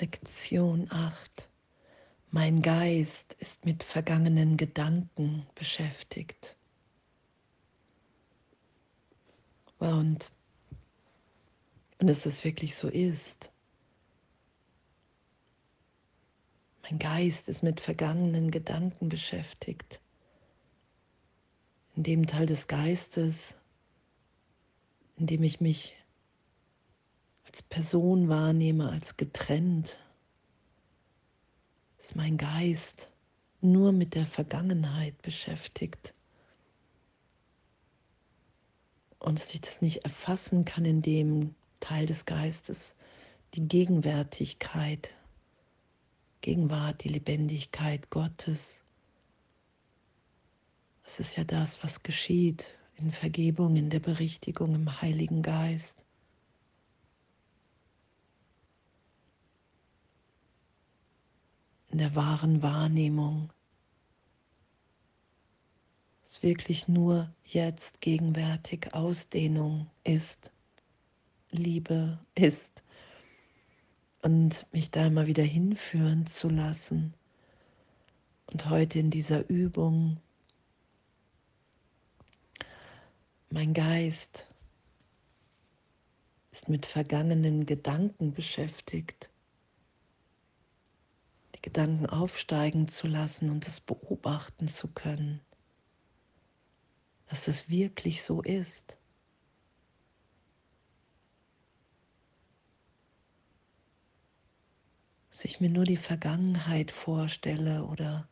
Lektion 8. Mein Geist ist mit vergangenen Gedanken beschäftigt. Und, und dass es wirklich so ist. Mein Geist ist mit vergangenen Gedanken beschäftigt. In dem Teil des Geistes, in dem ich mich als Person wahrnehme, als getrennt, ist mein Geist nur mit der Vergangenheit beschäftigt. Und dass ich das nicht erfassen kann in dem Teil des Geistes, die Gegenwärtigkeit, Gegenwart, die Lebendigkeit Gottes. Das ist ja das, was geschieht in Vergebung, in der Berichtigung im Heiligen Geist. In der wahren Wahrnehmung. Es wirklich nur jetzt gegenwärtig Ausdehnung ist, Liebe ist und mich da immer wieder hinführen zu lassen. Und heute in dieser Übung mein Geist ist mit vergangenen Gedanken beschäftigt. Gedanken aufsteigen zu lassen und es beobachten zu können, dass es wirklich so ist. Dass ich mir nur die Vergangenheit vorstelle oder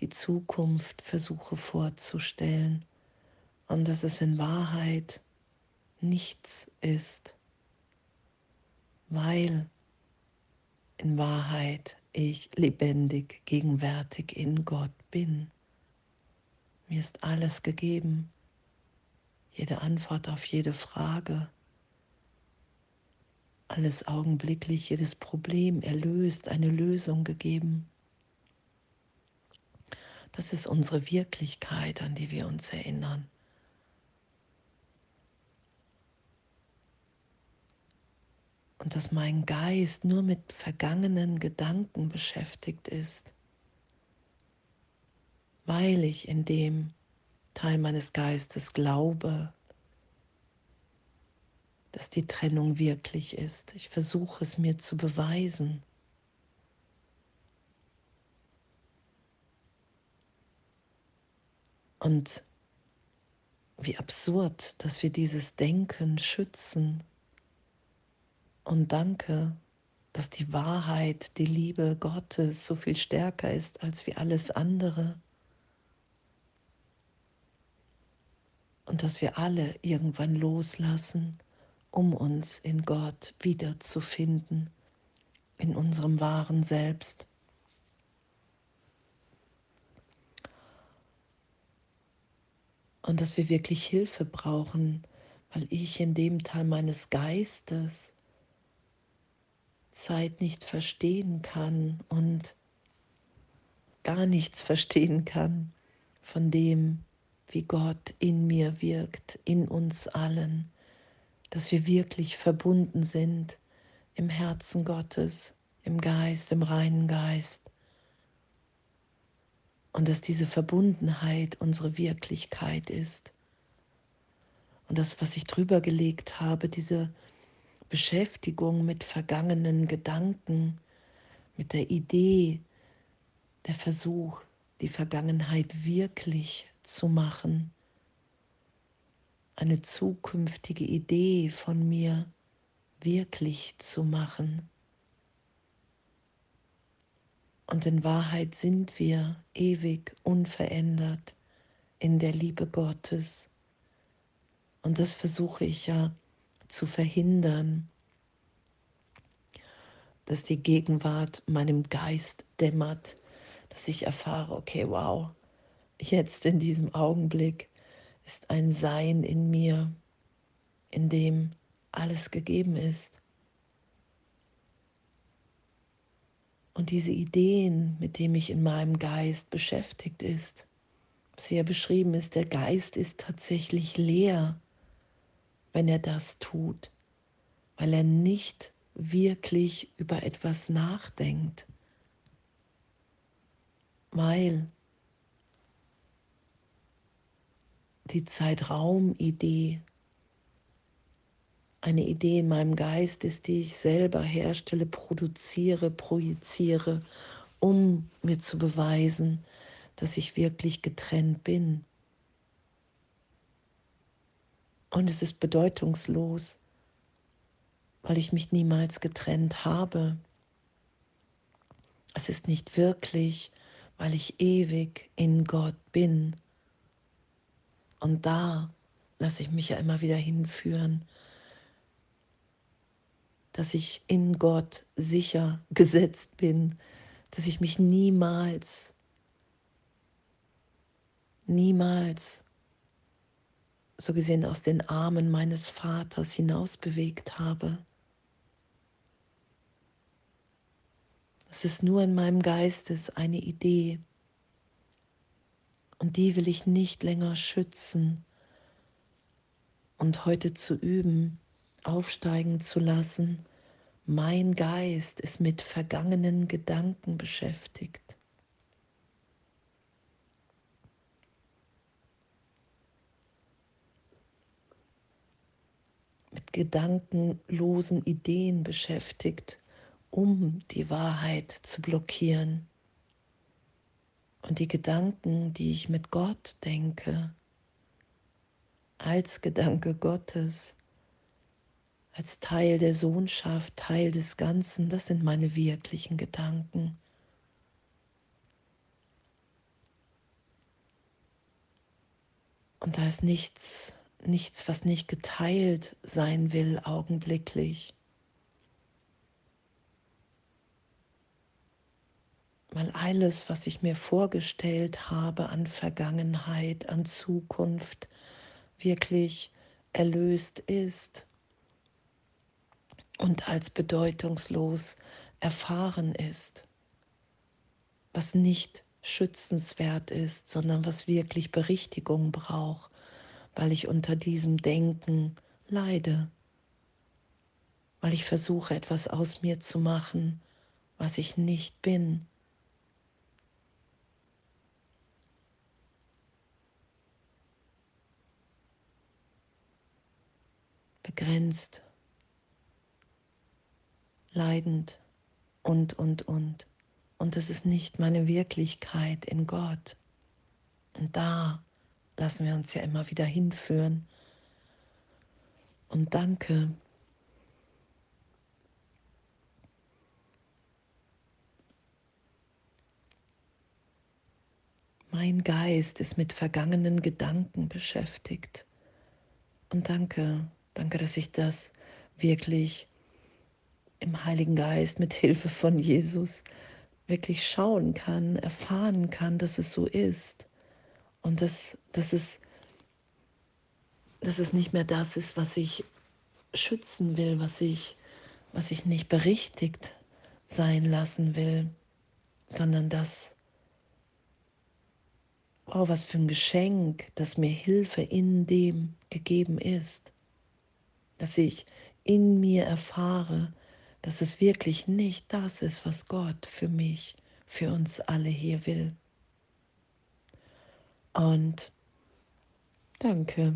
die Zukunft versuche vorzustellen und dass es in Wahrheit nichts ist, weil in Wahrheit ich lebendig, gegenwärtig in Gott bin. Mir ist alles gegeben, jede Antwort auf jede Frage, alles augenblicklich, jedes Problem erlöst, eine Lösung gegeben. Das ist unsere Wirklichkeit, an die wir uns erinnern. Und dass mein Geist nur mit vergangenen Gedanken beschäftigt ist, weil ich in dem Teil meines Geistes glaube, dass die Trennung wirklich ist. Ich versuche es mir zu beweisen. Und wie absurd, dass wir dieses Denken schützen und danke, dass die Wahrheit, die Liebe Gottes so viel stärker ist als wie alles andere. Und dass wir alle irgendwann loslassen, um uns in Gott wiederzufinden, in unserem wahren Selbst. Und dass wir wirklich Hilfe brauchen, weil ich in dem Teil meines Geistes Zeit nicht verstehen kann und gar nichts verstehen kann von dem, wie Gott in mir wirkt, in uns allen, dass wir wirklich verbunden sind im Herzen Gottes, im Geist, im reinen Geist. Und dass diese Verbundenheit unsere Wirklichkeit ist. Und das, was ich drüber gelegt habe, diese Beschäftigung mit vergangenen Gedanken, mit der Idee, der Versuch, die Vergangenheit wirklich zu machen, eine zukünftige Idee von mir wirklich zu machen. Und in Wahrheit sind wir ewig unverändert in der Liebe Gottes. Und das versuche ich ja zu verhindern, dass die Gegenwart meinem Geist dämmert, dass ich erfahre, okay, wow, jetzt in diesem Augenblick ist ein Sein in mir, in dem alles gegeben ist. Und diese Ideen, mit denen ich in meinem Geist beschäftigt ist, was hier beschrieben ist, der Geist ist tatsächlich leer wenn er das tut, weil er nicht wirklich über etwas nachdenkt, weil die Zeitraum-Idee eine Idee in meinem Geist ist, die ich selber herstelle, produziere, projiziere, um mir zu beweisen, dass ich wirklich getrennt bin. Und es ist bedeutungslos, weil ich mich niemals getrennt habe. Es ist nicht wirklich, weil ich ewig in Gott bin. Und da lasse ich mich ja immer wieder hinführen, dass ich in Gott sicher gesetzt bin, dass ich mich niemals, niemals so gesehen aus den Armen meines Vaters hinaus bewegt habe. Es ist nur in meinem Geistes eine Idee und die will ich nicht länger schützen und heute zu üben, aufsteigen zu lassen. Mein Geist ist mit vergangenen Gedanken beschäftigt. Gedankenlosen Ideen beschäftigt, um die Wahrheit zu blockieren. Und die Gedanken, die ich mit Gott denke, als Gedanke Gottes, als Teil der Sohnschaft, Teil des Ganzen, das sind meine wirklichen Gedanken. Und da ist nichts, nichts, was nicht geteilt sein will, augenblicklich. Weil alles, was ich mir vorgestellt habe an Vergangenheit, an Zukunft, wirklich erlöst ist und als bedeutungslos erfahren ist, was nicht schützenswert ist, sondern was wirklich Berichtigung braucht, weil ich unter diesem Denken leide, weil ich versuche etwas aus mir zu machen, was ich nicht bin. Begrenzt leidend und, und, und. Und es ist nicht meine Wirklichkeit in Gott. Und da lassen wir uns ja immer wieder hinführen. Und danke. Mein Geist ist mit vergangenen Gedanken beschäftigt. Und danke, danke, dass ich das wirklich im Heiligen Geist mit Hilfe von Jesus wirklich schauen kann, erfahren kann, dass es so ist und dass, dass, es, dass es nicht mehr das ist, was ich schützen will, was ich, was ich nicht berichtigt sein lassen will, sondern das, oh, was für ein Geschenk, dass mir Hilfe in dem gegeben ist, dass ich in mir erfahre, dass es wirklich nicht das ist, was Gott für mich, für uns alle hier will. Und danke,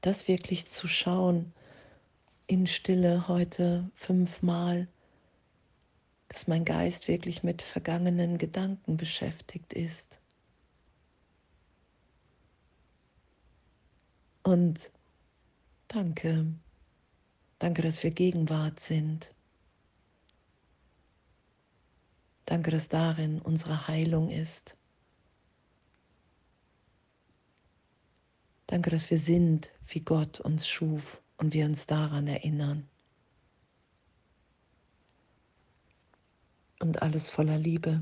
das wirklich zu schauen in Stille heute fünfmal, dass mein Geist wirklich mit vergangenen Gedanken beschäftigt ist. Und danke. Danke, dass wir Gegenwart sind. Danke, dass darin unsere Heilung ist. Danke, dass wir sind, wie Gott uns schuf und wir uns daran erinnern. Und alles voller Liebe.